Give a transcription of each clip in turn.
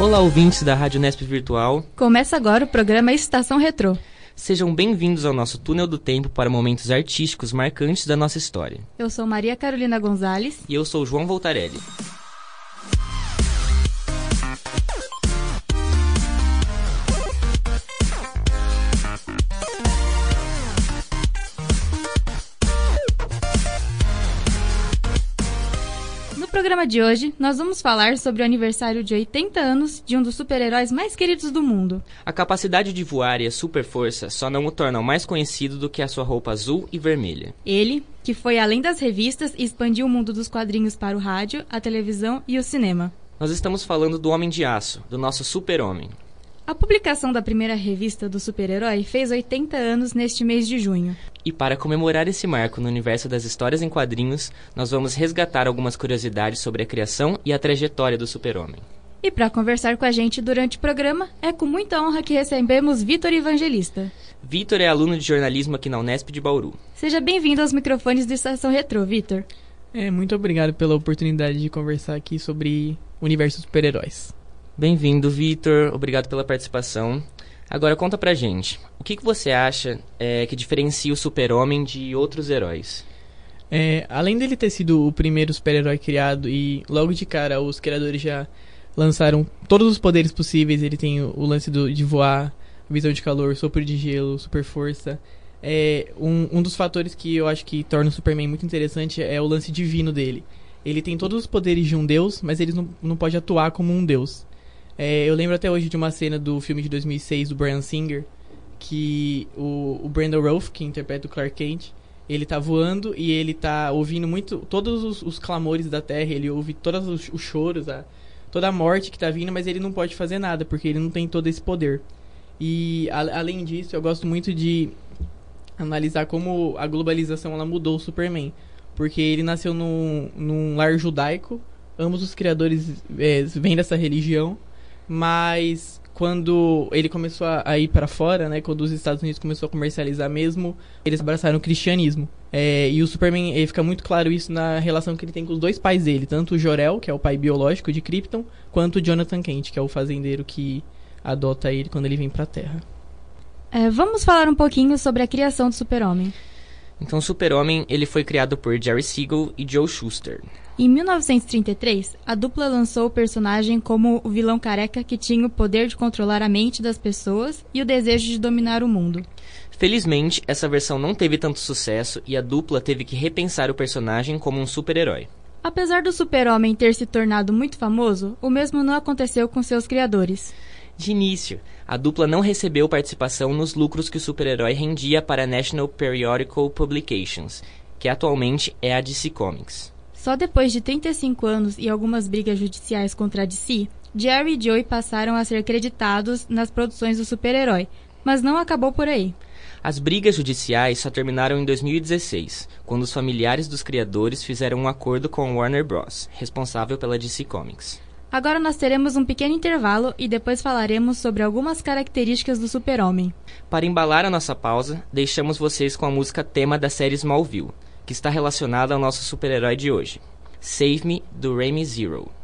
Olá, ouvintes da Rádio Nesp Virtual. Começa agora o programa Estação Retrô. Sejam bem-vindos ao nosso túnel do tempo para momentos artísticos marcantes da nossa história. Eu sou Maria Carolina Gonzalez. E eu sou João Voltarelli. Programa de hoje, nós vamos falar sobre o aniversário de 80 anos de um dos super-heróis mais queridos do mundo. A capacidade de voar e a super força só não o tornam mais conhecido do que a sua roupa azul e vermelha. Ele, que foi além das revistas e expandiu o mundo dos quadrinhos para o rádio, a televisão e o cinema. Nós estamos falando do Homem de Aço, do nosso super-homem. A publicação da primeira revista do super-herói fez 80 anos neste mês de junho. E para comemorar esse marco no universo das histórias em quadrinhos, nós vamos resgatar algumas curiosidades sobre a criação e a trajetória do super-homem. E para conversar com a gente durante o programa, é com muita honra que recebemos Vitor Evangelista. Vitor é aluno de jornalismo aqui na Unesp de Bauru. Seja bem-vindo aos microfones do Estação Retro, Vitor. É, muito obrigado pela oportunidade de conversar aqui sobre o universo super-heróis. Bem-vindo, Vitor. Obrigado pela participação. Agora conta pra gente, que, que você acha é, que diferencia o super-homem de outros heróis? É, além dele ter sido o primeiro super-herói criado e logo de cara os criadores já lançaram todos os poderes possíveis, ele tem o, lance do, de voar, visão de calor, sopro de gelo, super força. É, um, um dos fatores que eu acho que torna o Superman muito interessante é o lance divino dele. Ele tem todos os poderes de um deus, mas ele não, não pode atuar como um deus. É, eu lembro até hoje de uma cena do filme de 2006 do Brian Singer, que o, o Brandon Rolfe, que interpreta o Clark Kent, ele tá voando e ele tá ouvindo muito todos os, os clamores da Terra, ele ouve todos os, os choros, a, toda a morte que tá vindo, mas ele não pode fazer nada, porque ele não tem todo esse poder. E a, além disso, eu gosto muito de analisar como a globalização ela mudou o Superman. Porque ele nasceu num, num lar judaico, ambos os criadores é, vêm dessa religião, mas quando ele começou a, ir para fora, né, quando os Estados Unidos começou a comercializar mesmo, eles abraçaram o cristianismo. É, e o Superman, ele fica muito claro isso na relação que ele tem com os dois pais dele, tanto o Jor-El, que é o pai biológico de Krypton, quanto o Jonathan Kent, que é o fazendeiro que adota ele quando ele vem para a Terra. É, vamos falar um pouquinho sobre a criação do Super-Homem. Então, o Super-Homem ele foi criado por Jerry Siegel e Joe Shuster. Em 1933, a dupla lançou o personagem como o vilão careca que tinha o poder de controlar a mente das pessoas e o desejo de dominar o mundo. Felizmente, essa versão não teve tanto sucesso e a dupla teve que repensar o personagem como um super-herói. Apesar do Super-Homem ter se tornado muito famoso, o mesmo não aconteceu com seus criadores. De início, a dupla não recebeu participação nos lucros que o super-herói rendia para a National Periodical Publications, que atualmente é a DC Comics. Só depois de 35 anos e algumas brigas judiciais contra a DC, Jerry e Joey passaram a ser creditados nas produções do super-herói, mas não acabou por aí. As brigas judiciais só terminaram em 2016, quando os familiares dos criadores fizeram um acordo com Warner Bros., responsável pela DC Comics. Agora nós teremos um pequeno intervalo e depois falaremos sobre algumas características do Super-Homem. Para embalar a nossa pausa, deixamos vocês com a música tema da série Smallville, que está relacionada ao nosso super-herói de hoje. Save Me, do Remy Zero.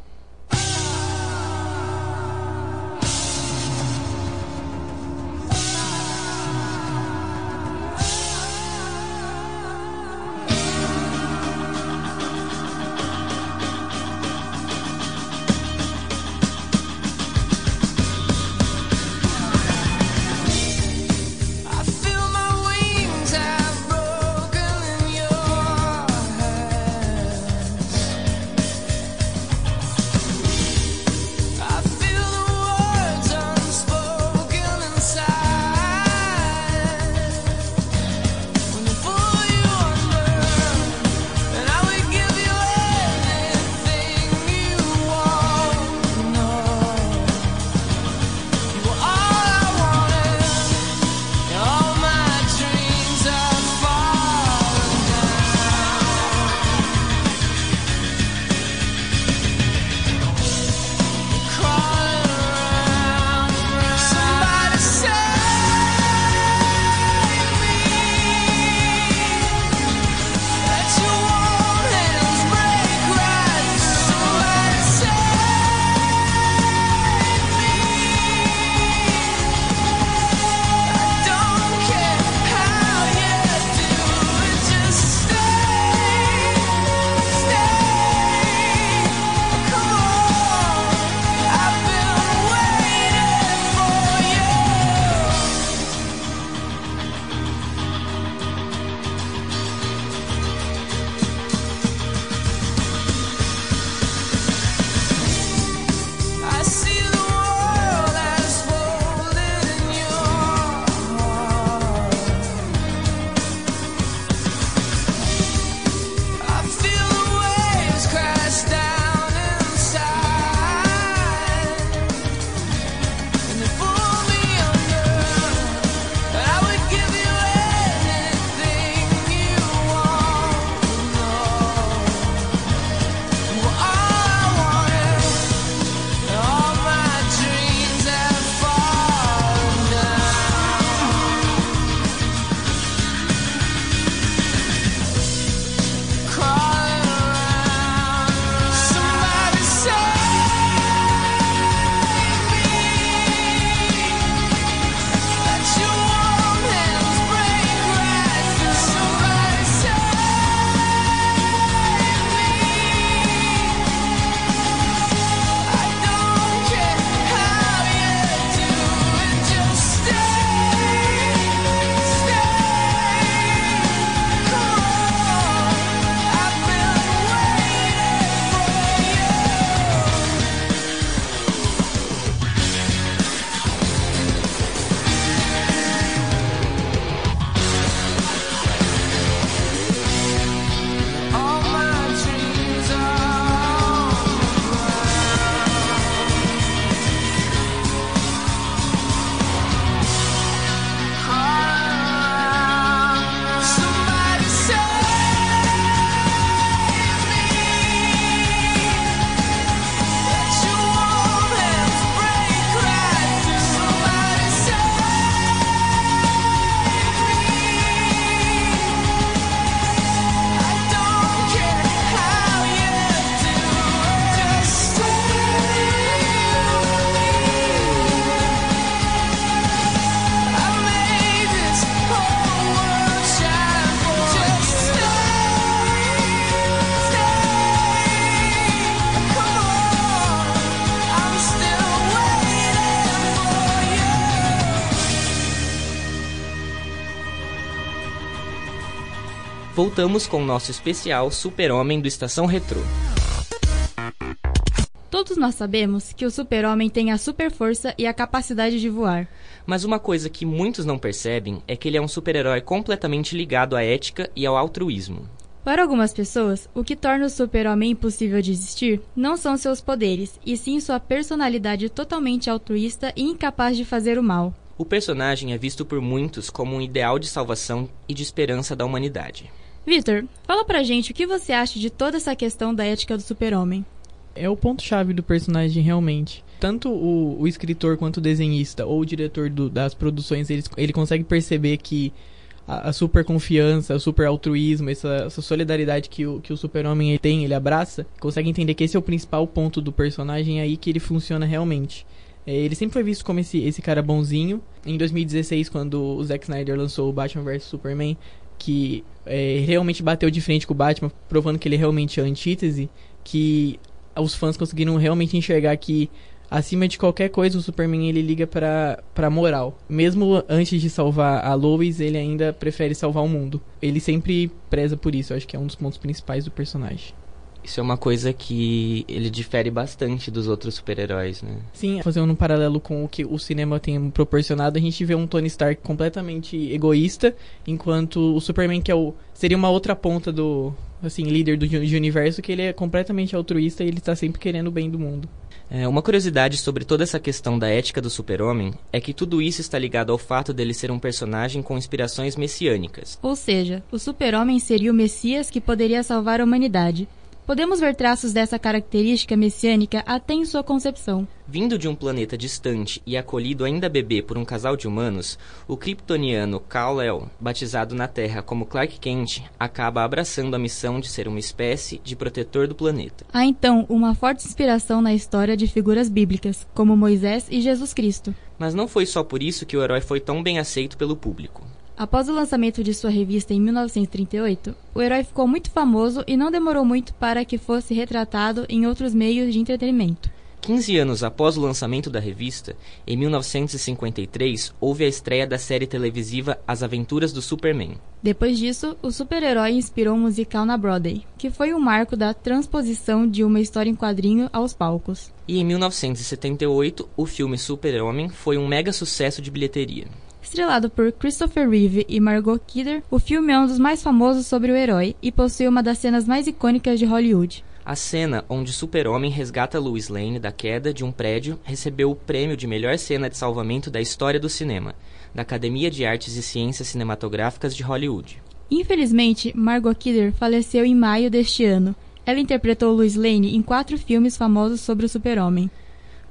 Voltamos com o nosso especial Super-Homem do Estação Retrô. Todos nós sabemos que o super-homem tem a super força e a capacidade de voar. Mas uma coisa que muitos não percebem é que ele é um super-herói completamente ligado à ética e ao altruísmo. Para algumas pessoas, o que torna o super-homem impossível de existir não são seus poderes, e sim sua personalidade totalmente altruísta e incapaz de fazer o mal. O personagem é visto por muitos como um ideal de salvação e de esperança da humanidade. Vitor, fala pra gente o que você acha de toda essa questão da ética do super-homem. É o ponto-chave do personagem, realmente. Tanto o, o escritor quanto o desenhista ou o diretor do, das produções, ele consegue perceber que a, a super confiança, o super altruísmo, essa, essa solidariedade que o, que o super-homem tem, ele abraça, consegue entender que esse é o principal ponto do personagem aí que ele funciona realmente. É, ele sempre foi visto como esse, esse cara bonzinho. Em 2016, quando o Zack Snyder lançou o Batman vs Superman, que é, realmente bateu de frente com o Batman, provando que ele realmente é a antítese, que os fãs conseguiram realmente enxergar que acima de qualquer coisa, o Superman ele liga pra, pra moral. Mesmo antes de salvar a Lois, ele ainda prefere salvar o mundo. Ele sempre preza por isso, eu acho que é um dos pontos principais do personagem. Isso é uma coisa que ele difere bastante dos outros super-heróis, né? Sim, fazendo um paralelo com o que o cinema tem proporcionado, a gente vê um Tony Stark completamente egoísta, enquanto o Superman, que é o, seria uma outra ponta do, assim, líder do, do universo, que ele é completamente altruísta e ele está sempre querendo o bem do mundo. É, uma curiosidade sobre toda essa questão da ética do super-homem é que tudo isso está ligado ao fato dele ser um personagem com inspirações messiânicas. Ou seja, o super-homem seria o Messias que poderia salvar a humanidade. Podemos ver traços dessa característica messiânica até em sua concepção. Vindo de um planeta distante e acolhido ainda bebê por um casal de humanos, o kryptoniano Kal-El, batizado na Terra como Clark Kent, acaba abraçando a missão de ser uma espécie de protetor do planeta. Há então uma forte inspiração na história de figuras bíblicas, como Moisés e Jesus Cristo. Mas não foi só por isso que o herói foi tão bem aceito pelo público. Após o lançamento de sua revista em 1938, o herói ficou muito famoso e não demorou muito para que fosse retratado em outros meios de entretenimento. 15 anos após o lançamento da revista, em 1953, houve a estreia da série televisiva As Aventuras do Superman. Depois disso, o super-herói inspirou um musical na Broadway, que foi um marco da transposição de uma história em quadrinho aos palcos. E em 1978, o filme Super-Homem foi um mega sucesso de bilheteria. Estrelado por Christopher Reeve e Margot Kidder, o filme é um dos mais famosos sobre o herói e possui uma das cenas mais icônicas de Hollywood. A cena onde Super-Homem resgata Lois Lane da queda de um prédio recebeu o prêmio de melhor cena de salvamento da história do cinema, da Academia de Artes e Ciências Cinematográficas de Hollywood. Infelizmente, Margot Kidder faleceu em maio deste ano. Ela interpretou Lois Lane em quatro filmes famosos sobre o Super-Homem.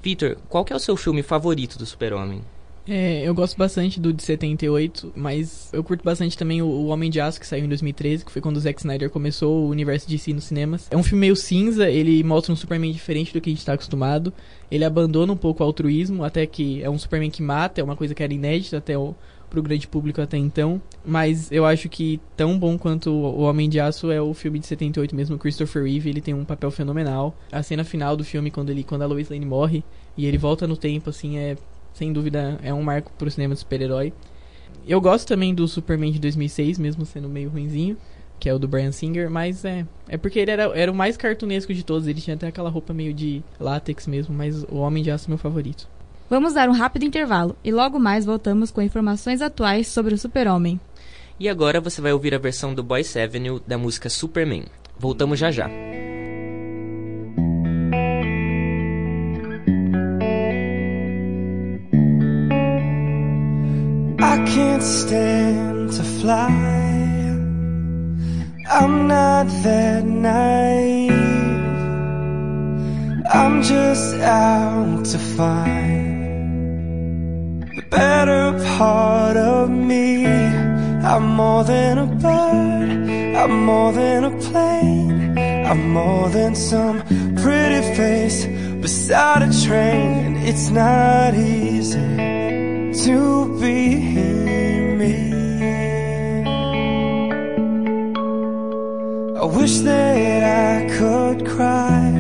Victor, qual é o seu filme favorito do Super-Homem? É, eu gosto bastante do de 78, mas eu curto bastante também o, Homem de Aço, que saiu em 2013, que foi quando o Zack Snyder começou o universo de si nos cinemas. É um filme meio cinza, ele mostra um Superman diferente do que a gente está acostumado. Ele abandona um pouco o altruísmo, até que é um Superman que mata, é uma coisa que era inédita até o, pro grande público até então. Mas eu acho que tão bom quanto o Homem de Aço é o filme de 78 mesmo, Christopher Reeve, ele tem um papel fenomenal. A cena final do filme, quando, ele, quando a Lois Lane morre, e ele volta no tempo, assim, é sem dúvida é um marco pro cinema de super-herói. Eu gosto também do Superman de 2006, mesmo sendo meio ruinzinho, que é o do Brian Singer, mas é, é porque ele era, era o mais cartunesco de todos, ele tinha até aquela roupa meio de látex mesmo, mas o Homem de Aço é meu favorito. Vamos dar um rápido intervalo e logo mais voltamos com informações atuais sobre o Super-Homem. E agora você vai ouvir a versão do Boyce Avenue da música Superman. Voltamos já já. Can't stand to fly. I'm not that naive. I'm just out to find the better part of me. I'm more than a bird. I'm more than a plane. I'm more than some pretty face beside a train. And it's not easy to be me. I wish that I could cry,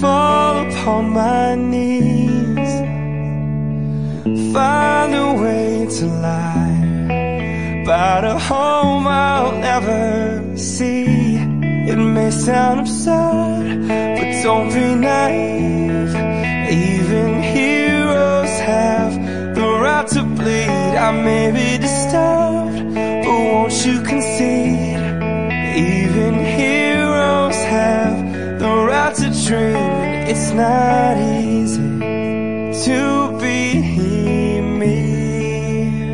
fall upon my knees, find a way to lie. about a home I'll never see. It may sound absurd, but don't be naive. Even heroes have the right to bleed. I may be disturbed, but won't you concede? Even heroes have the right to dream. It's not easy to be me.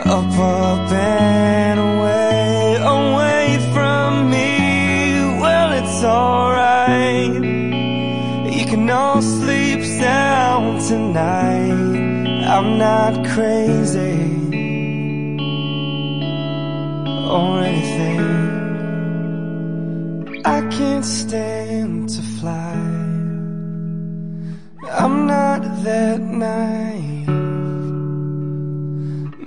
Up, up, and away, away from me. Well, it's alright. You can all sleep sound tonight. I'm not crazy or anything. I can't stand to fly. I'm not that naive.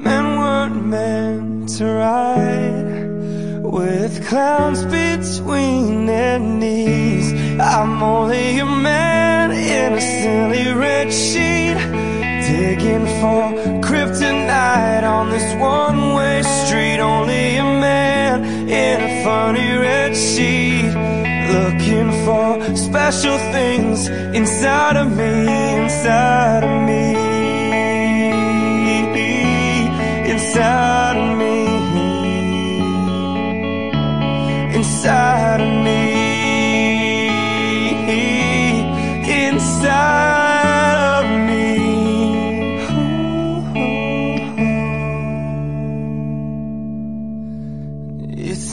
Men weren't meant to ride with clowns between their knees. I'm only a man in a silly red sheet, digging for kryptonite on this one-way street. Only a man in a funny red sheet, looking for special things inside of me, inside of me, inside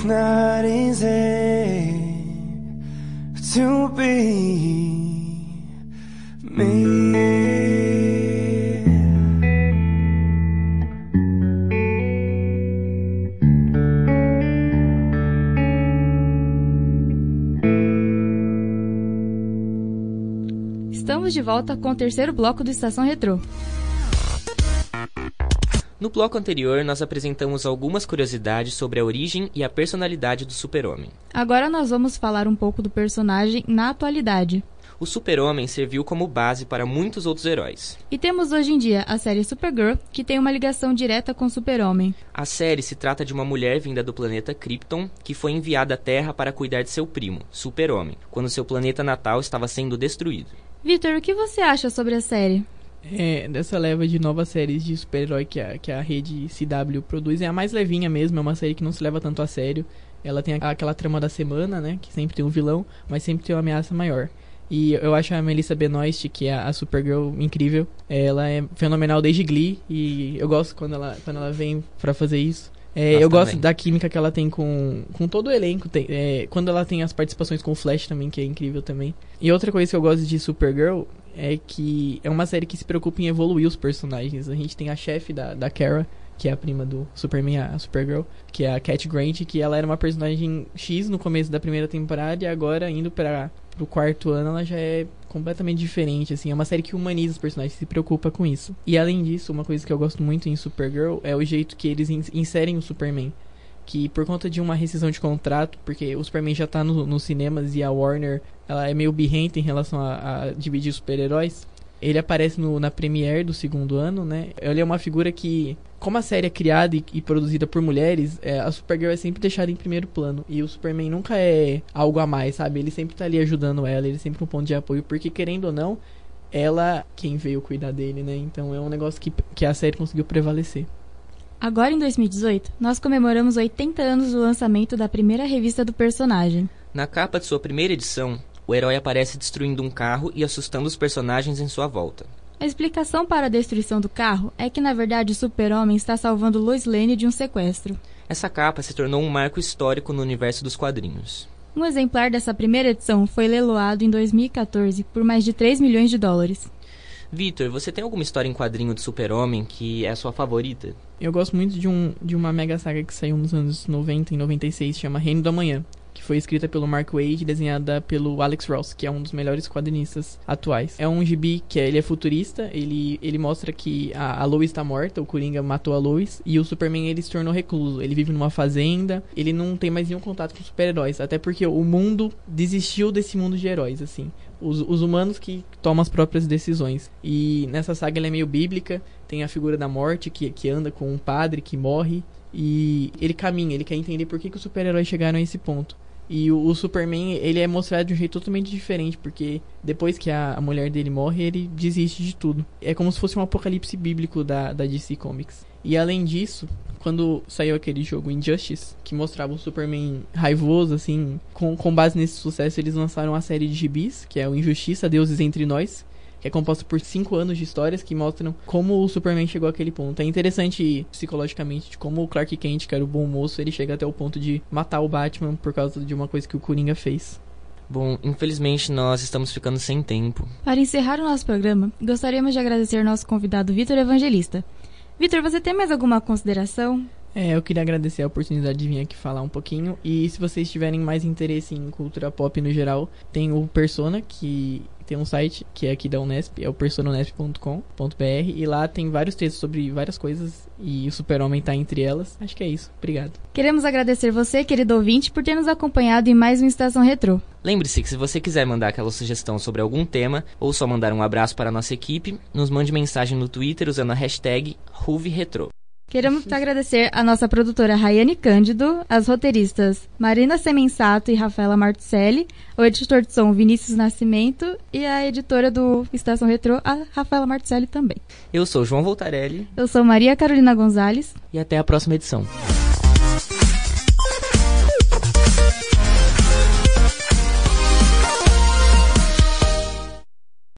Not easy to be me. Estamos de volta com o terceiro bloco do Estação Retrô. No bloco anterior, nós apresentamos algumas curiosidades sobre a origem e a personalidade do Super-Homem. Agora nós vamos falar um pouco do personagem na atualidade. O Super-Homem serviu como base para muitos outros heróis. E temos hoje em dia a série Supergirl, que tem uma ligação direta com o Super-Homem. A série se trata de uma mulher vinda do planeta Krypton que foi enviada à Terra para cuidar de seu primo, Super-Homem, quando seu planeta natal estava sendo destruído. Vitor, o que você acha sobre a série? É, dessa leva de novas séries de super-herói que a, que a rede CW produz, é a mais levinha mesmo, é uma série que não se leva tanto a sério. Ela tem aquela trama da semana, né, que sempre tem um vilão, mas sempre tem uma ameaça maior. E eu acho a Melissa Benoist, que é a Supergirl, incrível. Ela é fenomenal desde Glee, e eu gosto quando ela, quando ela vem pra fazer isso. É, eu gosto também. da química que ela tem com, com todo o elenco. Tem, é, quando ela tem as participações com o Flash também, que é incrível também. E outra coisa que eu gosto de Supergirl é que é uma série que se preocupa em evoluir os personagens. A gente tem a chefe da, da Kara, que é a prima do Superman, a Supergirl, que é a Cat Grant, que ela era uma personagem X no começo da primeira temporada e agora indo para pro quarto ano ela já é completamente diferente, assim, é uma série que humaniza os personagens, se preocupa com isso. E além disso, uma coisa que eu gosto muito em Supergirl é o jeito que eles in- inserem o Superman. Que por conta de uma rescisão de contrato, porque o Superman já tá no- nos cinemas e a Warner ela é meio birrenta em relação a, a dividir super-heróis. Ele aparece no, na Premiere do segundo ano, né? Ele é uma figura que, como a série é criada e, e produzida por mulheres, é, a Supergirl é sempre deixada em primeiro plano. E o Superman nunca é algo a mais, sabe? Ele sempre tá ali ajudando ela, ele é sempre um ponto de apoio, porque querendo ou não, ela quem veio cuidar dele, né? Então é um negócio que, que a série conseguiu prevalecer. Agora em 2018, nós comemoramos 80 anos do lançamento da primeira revista do personagem. Na capa de sua primeira edição, o herói aparece destruindo um carro e assustando os personagens em sua volta. A explicação para a destruição do carro é que na verdade o Super-Homem está salvando Lois Lane de um sequestro. Essa capa se tornou um marco histórico no universo dos quadrinhos. Um exemplar dessa primeira edição foi leiloado em 2014 por mais de 3 milhões de dólares. Vitor, você tem alguma história em quadrinho de Super-Homem que é a sua favorita? Eu gosto muito de, um, de uma mega saga que saiu nos anos 90 e 96, chama Reino do Amanhã. Que foi escrita pelo Mark Waid e desenhada pelo Alex Ross, que é um dos melhores quadrinistas atuais. É um gibi que é, ele é futurista, ele, ele mostra que a, a Lois está morta, o Coringa matou a Lois, e o Superman ele se tornou recluso. Ele vive numa fazenda, ele não tem mais nenhum contato com super-heróis, até porque o mundo desistiu desse mundo de heróis, assim. Os, os, humanos que tomam as próprias decisões. E nessa saga ela é meio bíblica, tem a figura da morte que, que anda com um padre que morre. E ele caminha, ele quer entender por que, que os super-heróis chegaram a esse ponto. E o, o, Superman, ele é mostrado de um jeito totalmente diferente, porque depois que a, a, mulher dele morre, ele desiste de tudo. É como se fosse um apocalipse bíblico da, da DC Comics. E além disso, quando saiu aquele jogo Injustice, que mostrava o Superman raivoso, assim, com, com base nesse sucesso, eles lançaram a série de gibis, que é o Injustiça, Deuses Entre Nós, que é composta por cinco anos de histórias que mostram como o Superman chegou àquele ponto. É interessante psicologicamente de como o Clark Kent, que era o bom moço, ele chega até o ponto de matar o Batman por causa de uma coisa que o Coringa fez. Bom, infelizmente nós estamos ficando sem tempo. Para encerrar o nosso programa, gostaríamos de agradecer nosso convidado Vitor Evangelista. Vitor, você tem mais alguma consideração? É, eu queria agradecer a oportunidade de vir aqui falar um pouquinho. E se vocês tiverem mais interesse em cultura pop no geral, tem o Persona, que tem um site que é aqui da Unesp, é o personaunesp.com.br e lá tem vários textos sobre várias coisas e o Super-Homem tá entre elas. Acho que é isso. Obrigado. Queremos agradecer você, querido ouvinte, por ter nos acompanhado em mais uma Estação Retrô. Lembre-se que se você quiser mandar aquela sugestão sobre algum tema ou só mandar um abraço para a nossa equipe, nos mande mensagem no Twitter usando a hashtag RuveRetro. Queremos agradecer a nossa produtora Rayane Cândido, as roteiristas Marina Semensato e Rafaela Martucelli, o editor de som Vinícius Nascimento e a editora do Estação Retrô, a Rafaela Martucelli também. Eu sou João Voltarelli. Eu sou Maria Carolina Gonzalez. E até a próxima edição.